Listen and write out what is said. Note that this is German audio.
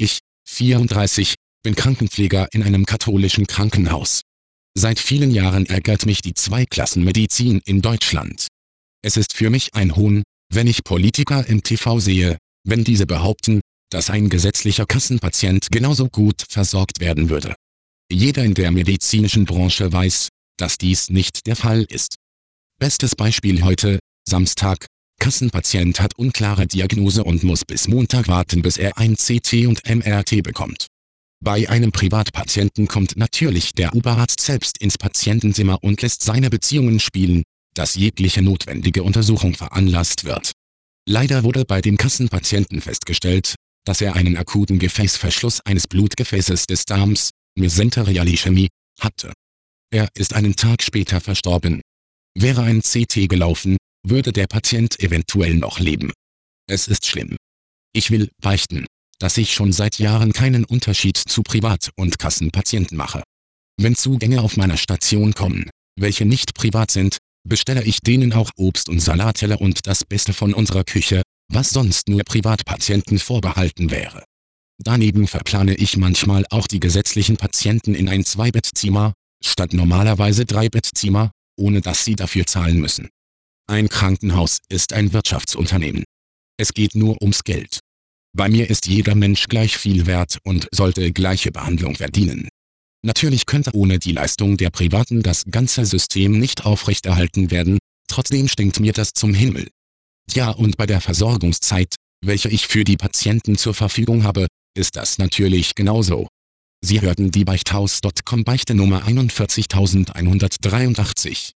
Ich, 34, bin Krankenpfleger in einem katholischen Krankenhaus. Seit vielen Jahren ärgert mich die Zweiklassenmedizin in Deutschland. Es ist für mich ein Hohn, wenn ich Politiker im TV sehe, wenn diese behaupten, dass ein gesetzlicher Kassenpatient genauso gut versorgt werden würde. Jeder in der medizinischen Branche weiß, dass dies nicht der Fall ist. Bestes Beispiel heute, Samstag, Kassenpatient hat unklare Diagnose und muss bis Montag warten bis er ein CT und MRT bekommt. Bei einem Privatpatienten kommt natürlich der Oberarzt selbst ins Patientenzimmer und lässt seine Beziehungen spielen, dass jegliche notwendige Untersuchung veranlasst wird. Leider wurde bei dem Kassenpatienten festgestellt, dass er einen akuten Gefäßverschluss eines Blutgefäßes des Darms, Mesenterialchemie, hatte. Er ist einen Tag später verstorben. Wäre ein CT gelaufen, würde der Patient eventuell noch leben. Es ist schlimm. Ich will beichten, dass ich schon seit Jahren keinen Unterschied zu Privat- und Kassenpatienten mache. Wenn Zugänge auf meiner Station kommen, welche nicht privat sind, bestelle ich denen auch Obst und Salatteller und das Beste von unserer Küche, was sonst nur Privatpatienten vorbehalten wäre. Daneben verplane ich manchmal auch die gesetzlichen Patienten in ein Zweibettzimmer, statt normalerweise Dreibettzimmer, ohne dass sie dafür zahlen müssen. Ein Krankenhaus ist ein Wirtschaftsunternehmen. Es geht nur ums Geld. Bei mir ist jeder Mensch gleich viel wert und sollte gleiche Behandlung verdienen. Natürlich könnte ohne die Leistung der Privaten das ganze System nicht aufrechterhalten werden, trotzdem stinkt mir das zum Himmel. Ja und bei der Versorgungszeit, welche ich für die Patienten zur Verfügung habe, ist das natürlich genauso. Sie hörten die Beichthaus.com Beichte Nummer 41183.